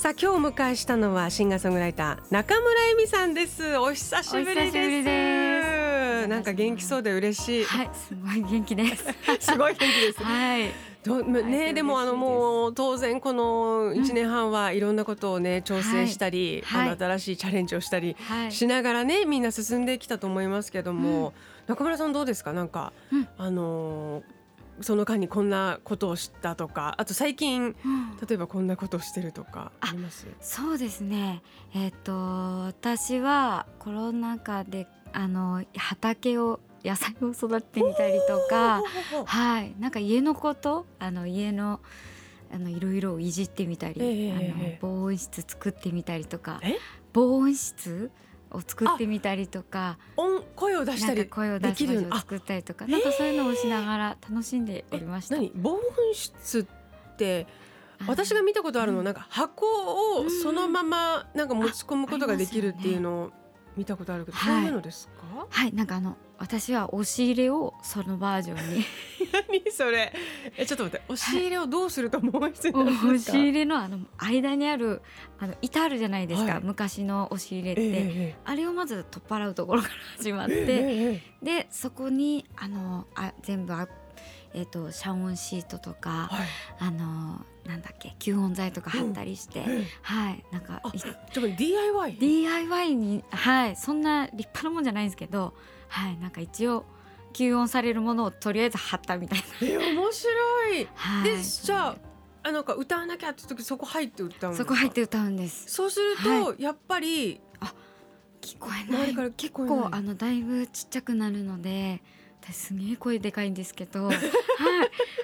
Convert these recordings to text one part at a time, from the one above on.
さあ今日お迎えしたのはシンガーソングライター中村恵美さんです。お久しぶりです。なんか元気そうで嬉しい。はいすごい元気です。すごい元気ですはい。どね、でもあのもう当然この1年半はいろんなことをね調整したり、あの新しいチャレンジをしたりしながらねみんな進んできたと思いますけども、中村さんどうですか？なんか、あのその間にこんなことを知ったとかあと最近、例えばこんなことをしてるとかあります？そうですね。えっ、と私はコロナ禍であの畑を野菜を育ててみたりとかはい。なんか家のことあの家のあのいろいろいじってみたり、えー、あの防音室作ってみたりとか。防音室？を作ってみたりとか。音声を出したり声を出す場所を作ったりとか。なんかそういうのをしながら楽しんでおりました。防音室って私が見たことあるのなんか箱をそのままなんか持ち込むことができるっていうのを見たことあるけど、そういうのですか？はい、なんかあの私は押し入れをそのバージョンに。何それ？えちょっと待って押し入れをどうすると思いますか、はい、押し入れのあの間にあるあの板あるじゃないですか、はい、昔の押し入れって、えー、あれをまず取っ払うところから始まって、えー、でそこにあのあ全部あえーと、遮音シートとか、はい、あのなんだっけ吸音材とか貼ったりして、うん、はいなんかちょっと DIY DIY にはいそんな立派なもんじゃないんですけどはいなんか一応吸音されるものをとりあえず貼ったみたいな。え面白い。はい、でじゃああなんか歌わなきゃって時そこ入って歌うんそこ入って歌うんです。そうすると、はい、やっぱりあ聞こえない。から結構あのだいぶちっちゃくなるので。すげえ声でかいんですけど、はい、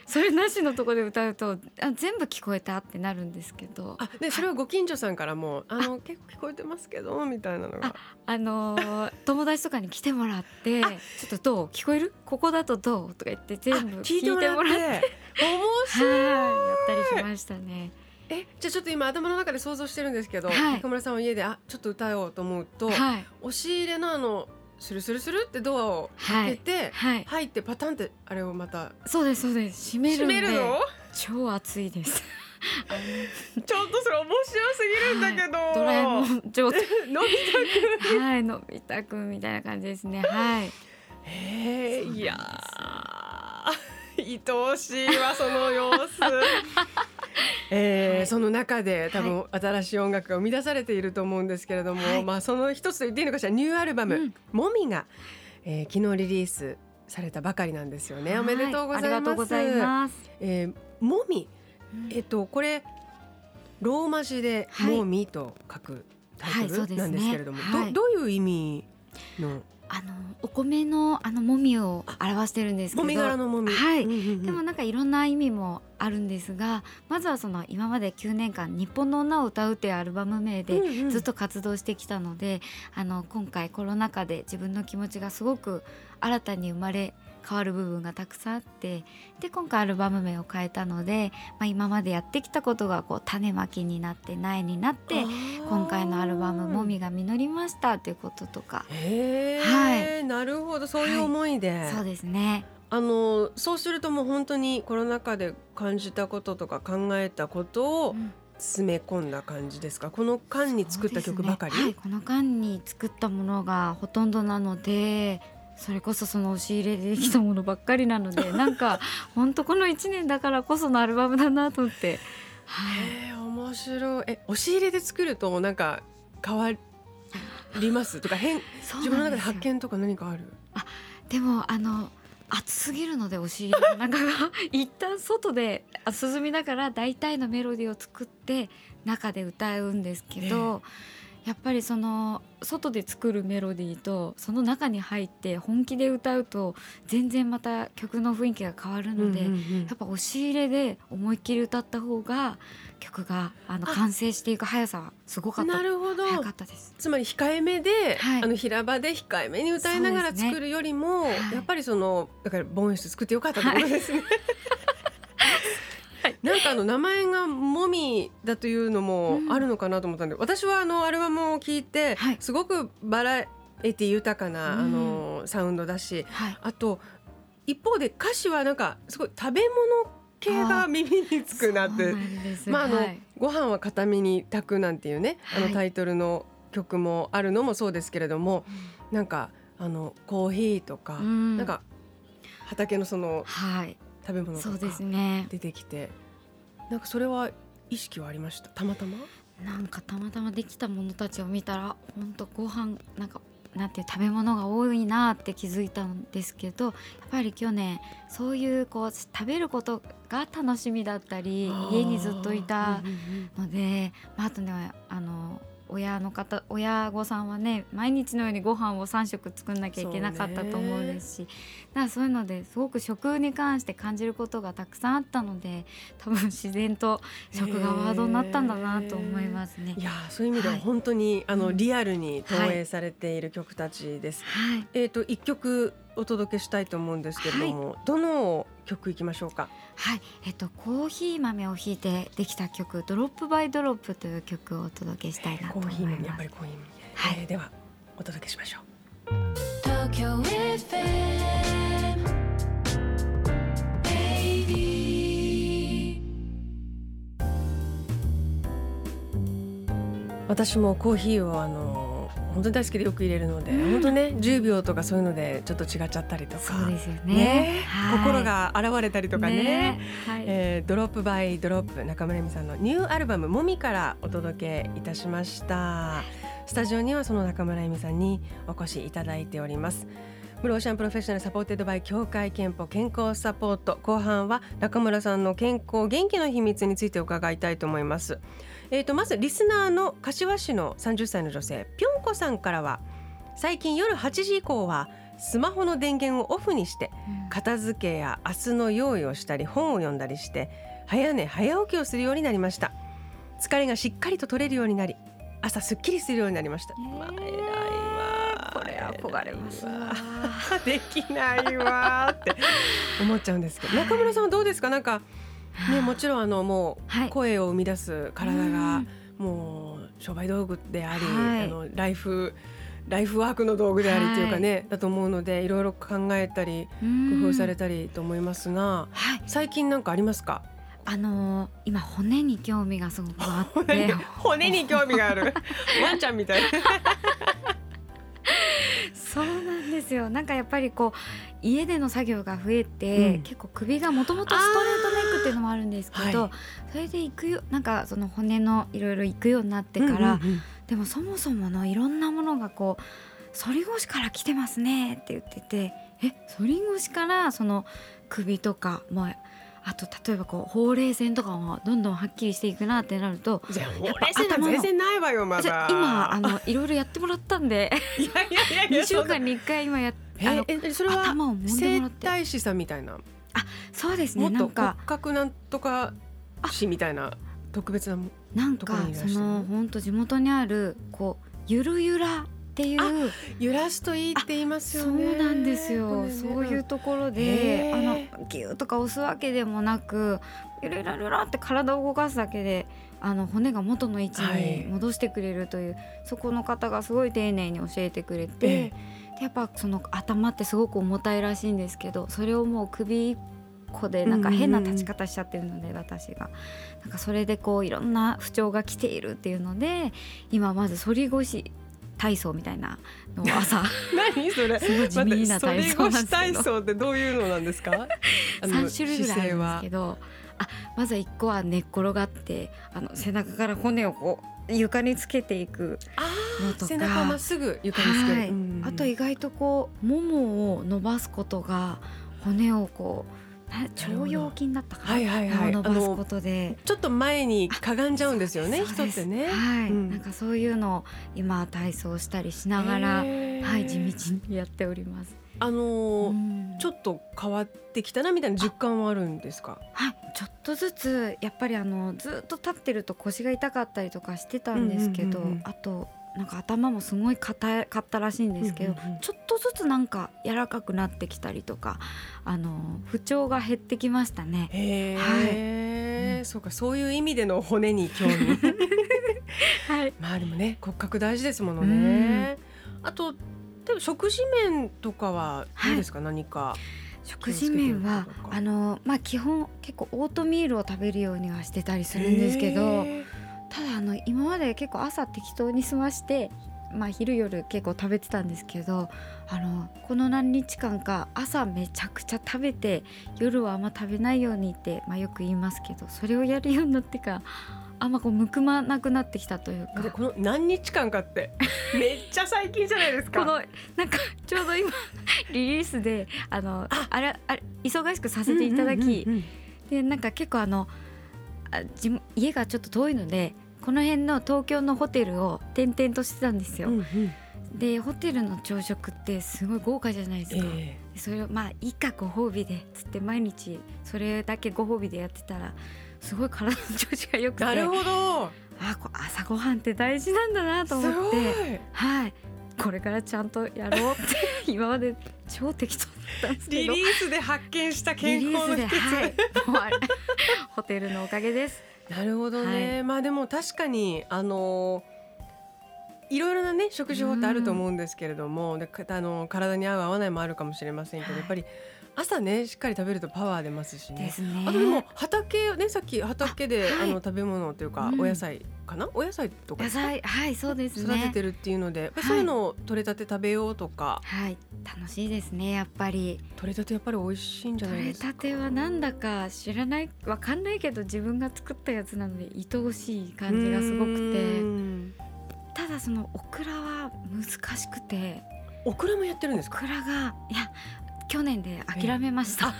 それなしのとこで歌うとあ全部聞こえたってなるんですけど。あでそれはご近所さんからもあの結構聞こえてますけどみたいなのが。あのー、友達とかに来てもらってちょっとどう？聞こえる？ここだとどう？とか言って全部聞いてもらって。面白いやったりしましたね。えじゃあちょっと今頭の中で想像してるんですけど、はい、中村さんは家であちょっと歌おうと思うと、はい、押し入れのあのスルスルスルってドアを開けて、はい、入ってパタンってあれをまたそうですそうです。閉める閉めるの？超暑いです。ちょっとそれ面白すぎるんだけど、はい、ドラえもん状態のび太くんはいのび太くんみたいな感じですね。はい。へえいや 愛おしいわその様子えー、その中で多分新しい音楽が生み出されていると思うんですけれども、はい、まあその一つと言っていいのかしらニューアルバム「うん、もみが」えー、昨日リリースされたばかりなんですよね。おめでとうございます。います。えー、もみ、えっ、ー、とこれローマ字で「もみ」と書くタイトルなんですけれども、どどういう意味のあのお米のあのもみを表してるんですけど。もみ殻のもみ。はい、でもなんかいろんな意味もあるんですがまずはその今まで9年間「日本の女を歌う」っていうアルバム名でずっと活動してきたので、うんうん、あの今回コロナ禍で自分の気持ちがすごく新たに生まれ変わる部分がたくさんあってで今回アルバム名を変えたので、まあ、今までやってきたことがこう種まきになって苗になって今回のアルバム「もみが実りました」ということとか。はい、なるほど。そういう思いで、はい、そうですね。あのそうするともう本当にコロナ禍で感じたこととか考えたことを、詰め込んだ感じですか？この間に作った曲ばかり、ね。はい、この間に作ったものがほとんどなのでそれこそその押し入れでできたものばっかりなので なんか本当この1年だからこそのアルバムだなと思って。はい、面白い。え押し入れで作るとなんか変わります？とか変自分の中で発見とか何かある？あでもあの暑すぎるので押し入れの中が一旦外で涼みながら大体のメロディーを作って中で歌うんですけど、やっぱりその外で作るメロディーとその中に入って本気で歌うと全然また曲の雰囲気が変わるので、うんうんうん、やっぱ押し入れで思いっきり歌った方が曲があの完成していく速さはすごかった。なるほど。早かったです。つまり控えめで、はい、あの平場で控えめに歌いながら作るよりも、ね。はい、やっぱりそのだからボン室作ってよかったってことですね。はい、なんかあの名前がもみだというのもあるのかなと思ったんで、うん、私はあのアルバムを聞いて、すごくバラエティ豊かな、あのサウンドだし、あと一方で歌詞はなんかすごい食べ物系が耳につくなってまああの、はい、ご飯は片身に炊くなんていうねあのタイトルの曲もあるのもそうですけれども、はい、なんかあのコーヒーとか、うん、なんか畑のその、はい、食べ物とか出てきて、ね、なんかそれは意識はありました？たまたま？なんかたまたまできたものたちを見たら本当ご飯なんかなんていう食べ物が多いなって気づいたんですけどやっぱり去年そういうこう食べることが楽しみだったり家にずっといたので、まあ、あとねあの親の方親御さんはね毎日のようにご飯を3食作んなきゃいけなかったと思うんですしだからそういうのですごく食に関して感じることがたくさんあったので多分自然と食がワードになったんだなと思いますね。いやそういう意味では本当に、はい、あのリアルに投影されている曲たちです。はい、えっ、ー、と一曲お届けしたいと思うんですけれども、はい、どの曲いきましょうか？はい、えっとコーヒー豆をひいてできた曲ドロップバイドロップという曲をお届けしたいなと思います。コーヒー豆やっぱりコーヒー豆。はい、えー、ではお届けしましょう。私もコーヒーをあの本当に大好きでよく入れるので、うん、本当ね10秒とかそういうのでちょっと違っちゃったりとか。そうですよね、ね。はい、心が現れたりとかね。ね、はい、えー、ドロップバイドロップ中村恵美さんのニューアルバム「もみ」からお届けいたしました。スタジオにはその中村恵美さんにお越しいただいております。 Blue Ocean Professional Supported by 協会けんぽ健康サポート。後半は中村さんの健康元気の秘密について伺いたいと思いますえーと、まずリスナーの柏市の30歳の女性ぴょんこさんからは最近夜8時以降はスマホの電源をオフにして片付けや明日の用意をしたり本を読んだりして早寝早起きをするようになりました。疲れがしっかりと取れるようになり朝すっきりするようになりました、えー、まあ、偉いわこれ憧れますわ。できないわって思っちゃうんですけど。中村さんはどうですか？なんかね、もちろんあのもう声を生み出す体がもう商売道具であり、はい、あのライフライフワークの道具でありというかね、はい、だと思うのでいろいろ考えたり工夫されたりと思いますが、はい、最近なんかありますか？あのー、今骨に興味がすごくあって。骨に興味がある。ワンちゃんみたいそうなんですよ。なんかやっぱりこう家での作業が増えて、うん、結構首がもともとストレートネックっていうのもあるんですけど、はい、それで行くよなんかその骨のいろいろ行くようになってから、うんうんうん、でもそもそものいろんなものがこう反り腰から来てますねって言っててえ反り腰からその首とか、まあ、あと例えばこうほうれい線とかもどんどんはっきりしていくなってなるとほうれい線全然ないわよまだ。今あのいろいろやってもらったんでいやいやいや2週間に1回今やあのえそれは整体師さんみたいな？あそうですねなんか。骨格なんとか師みたいな特別ななんかその本当地元にあるこうゆるゆらっていう。揺らすといいって言いますよね。そうなんですよ、ね、そういうところであのギューとか押すわけでもなくゆらゆらゆらって体を動かすだけであの骨が元の位置に戻してくれるという、はい、そこの方がすごい丁寧に教えてくれて、でやっぱその頭ってすごく重たいらしいんですけどそれをもう首一個でなんか変な立ち方しちゃってるので、私が。なんかそれでこういろんな不調が来ているっていうので今まず反り腰体操みたいなのを朝。何それ？すごい地味な体操なん体操ってどういうのなんですか？三種類ぐらいあるんですけど。あまず一個は寝っ転がってあの背中から骨をこう床につけていくのとか。背中まっすぐ床につける、はい。あと意外とこうももを伸ばすことが骨をこう腸腰筋だったかな、はいはいはい。伸ばすことで。ちょっと前にかがんじゃうんですよね人ってね。はい、うん。なんかそういうのを今体操したりしながら、はい、地道にやっております。あのーうん。ちょっと変わってきたなみたいな実感はあるんですか？はい、ちょっとずつやっぱりあのずっと立ってると腰が痛かったりとかしてたんですけど、あとなんか頭もすごい硬かったらしいんですけど、うんうんうん。ちょっとずつなんか柔らかくなってきたりとかあの不調が減ってきましたね。へえ、うんそうかそういう意味での骨に興味。はい、まあでもね骨格大事ですものね、あとでも食事面とかはどうですか、何か食事面はあのまあ基本結構オートミールを食べるようにはしてたりするんですけどの今まで結構朝適当に済まして、まあ、昼夜結構食べてたんですけどあのこの何日間か朝めちゃくちゃ食べて夜はあんま食べないようにって、まあ、よく言いますけどそれをやるようになってからあんまこうむくまなくなってきたというか。でこの何日間かって めっちゃ最近じゃないですか。このなんかちょうど今リリースであのあれあれ忙しくさせていただき、でなんか結構あのあ家がちょっと遠いのでこの辺の東京のホテルを転々としてたんですよ。うんうん。でホテルの朝食ってすごい豪華じゃないですか。えでそれをまあいいかご褒美でつって毎日それだけご褒美でやってたらすごい体の調子が良くて。ーなるほど。あこう朝ごはんって大事なんだなと思って。い。はい。これからちゃんとやろうって今まで超適当だったんですけど。リリースで発見した健康の秘訣、はい。ホテルのおかげです。なるほどね、まあでも確かにあのいろいろなね食事法ってあると思うんですけれども、でかあの体に合う合わないもあるかもしれませんけど、はい。やっぱり朝ねしっかり食べるとパワー出ますしね。ね。あとでも畑ねさっき畑であ、あはい。の食べ物というか、うん。お野菜かな？お野菜とか。野菜はいそうですね。育ててるっていうので、はい。そういうのを取れたて食べようとか、はい。楽しいですねやっぱり。取れたてやっぱり美味しいんじゃない取れですか？たてはなんだか知らないわかんないけど自分が作ったやつなので愛おしい感じがすごくうてん。ただそのオクラは難しくて。オクラもやってるんですか？オクラがいや去年で諦めました、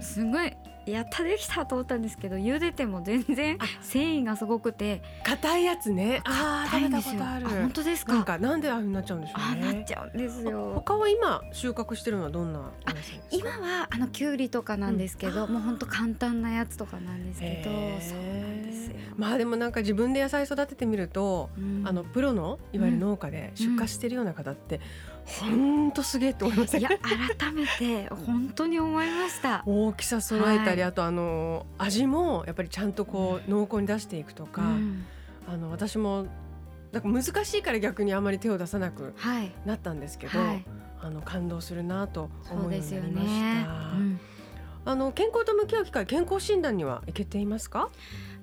すごいやったできたと思ったんですけど茹でても全然あ繊維がすごくて。硬いやつね。あ食べたことある。本当ですか？なんかなんでああいうふうになっちゃうんでしょあうね。なっちゃうんですよ。他は今収穫してるのはどんなお野菜ですか？今はあのきゅうりとかなんですけど、うん。もう本当簡単なやつとかなんですけど、へー。そうなんですよ。まあでもなんか自分で野菜育ててみると、うん。あのプロのいわゆる農家で出荷してるような方って、ほんとすげえって思いません？いや改めて本当に思いました。大きさ揃えたり、はあとあの味もやっぱりちゃんとこう濃厚に出していくとか、うんあの私もなんか難しいから逆にあまり手を出さなくはいなったんですけど、はいあの感動するなと思うようですよになりました。ね。うんあの健康と向き合う機会健康診断には行けていますか？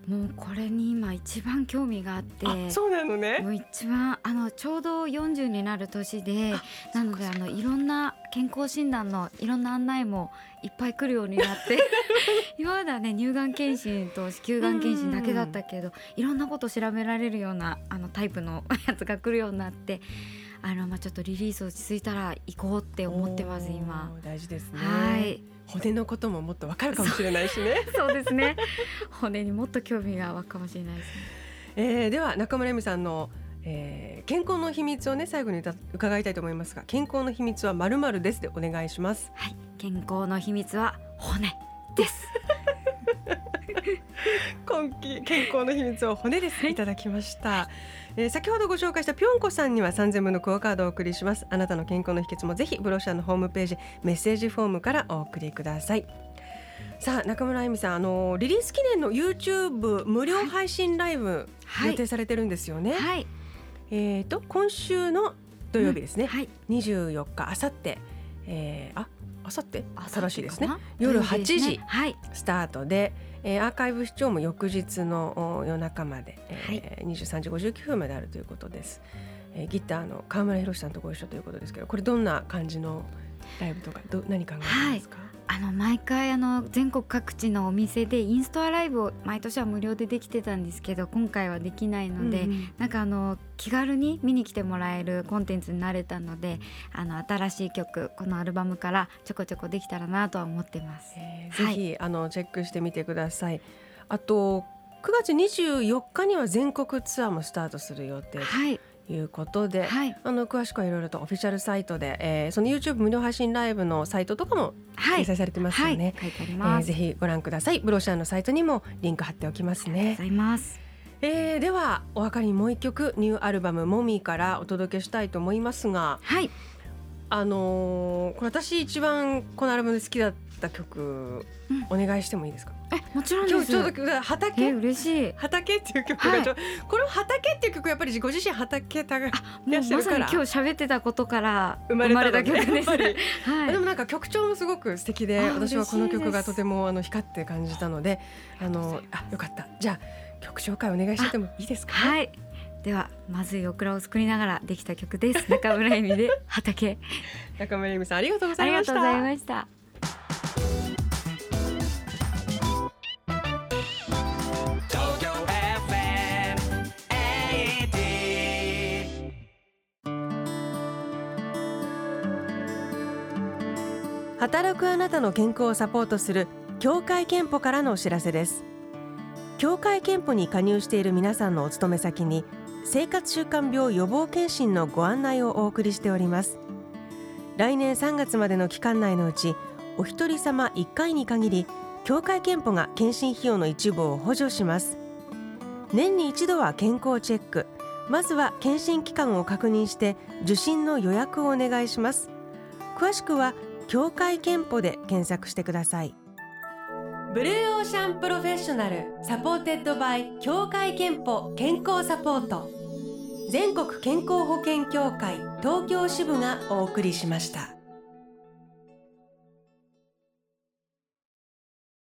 もうこれに今一番興味があって。あ、そうなのね。もう一番あのちょうど40になる年であなのであのいろんな健康診断のいろんな案内もいっぱい来るようになって 今まではね乳がん検診と子宮がん検診だけだったけどいろんなこと調べられるようなあのタイプのやつが来るようになってあの、まあ、ちょっとリリース落ち着いたら行こうって思ってます今。大事ですね。はい骨のことももっとわかるかもしれないしね。そうですね骨にもっと興味が湧くかもしれないですね。えー、では中村恵美さんの、えー、健康の秘密をね最後に歌伺いたいと思いますが健康の秘密はまるまるですでお願いします。はい、健康の秘密は骨です。今期健康の秘密を骨ですいただきました、えー先ほどご紹介したぴょんこさんには3000分のクオカードをお送りします。あなたの健康の秘訣もぜひブロシャーのホームページメッセージフォームからお送りください。さあ中村恵美さんあのリリース記念の YouTube 無料配信ライブはい。予定されてるんですよね、はい、えっ、と今週の土曜日ですね、はい、24日あさって。えーああさって新しいですね。夜8土曜日です時スタートで、えーアーカイブ視聴も翌日のお夜中まで、えー23時59分まであるということです、えーギターの川村博さんとご一緒ということですけどこれどんな感じのライブとかど何考えてますか、はい。あの毎回あの全国各地のお店でインストアライブを毎年は無料でできてたんですけど今回はできないので、うんうん、なんかあの気軽に見に来てもらえるコンテンツになれたのであの新しい曲このアルバムからちょこちょこできたらなとは思ってます。えー、ぜひ、はい、あのチェックしてみてください。あと9月24日には全国ツアーもスタートする予定。はいいうことで、はい、あの詳しくはいろいろとオフィシャルサイトで、えー、その YouTube 無料配信ライブのサイトとかも掲載されてますよね。はいはい、えー、ぜひご覧ください。ブロシャーのサイトにもリンク貼っておきますね。ありがとうございます。えー、ではお別れにもう一曲ニューアルバム「モミー」からお届けしたいと思いますが、はい、あのー、これ私一番このアルバムで好きだった曲、うん、お願いしてもいいですか？えもちろん今日ちょうど畑嬉しい。畑っていう曲が、はい、この畑っていう曲やっぱりご自身畑たがまさに今日喋ってたことから生まれた曲です、はい、でもなんか曲調もすごく素敵で私はこの曲がとてもあの光って感じたのであのあよかった。じゃあ曲紹介お願いしてもいいですか？はいではまずいオクラを作りながらできた曲です。中村恵美で畑。中村恵美さんありがとうございました。ありがとうございました。働くあなたの健康をサポートする協会憲法からのお知らせです。協会憲法に加入している皆さんのお勤め先に生活習慣病予防検診のご案内をお送りしております。来年3月までの期間内のうちお一人様1回に限り協会憲法が検診費用の一部を補助します。年に一度は健康チェック。まずは検診期間を確認して受診の予約をお願いします。詳しくは協会憲法で検索してください。Blue Ocean Professional Supported by 協会けんぽ健康サポート。全国健康保険協会東京支部がお送りしました。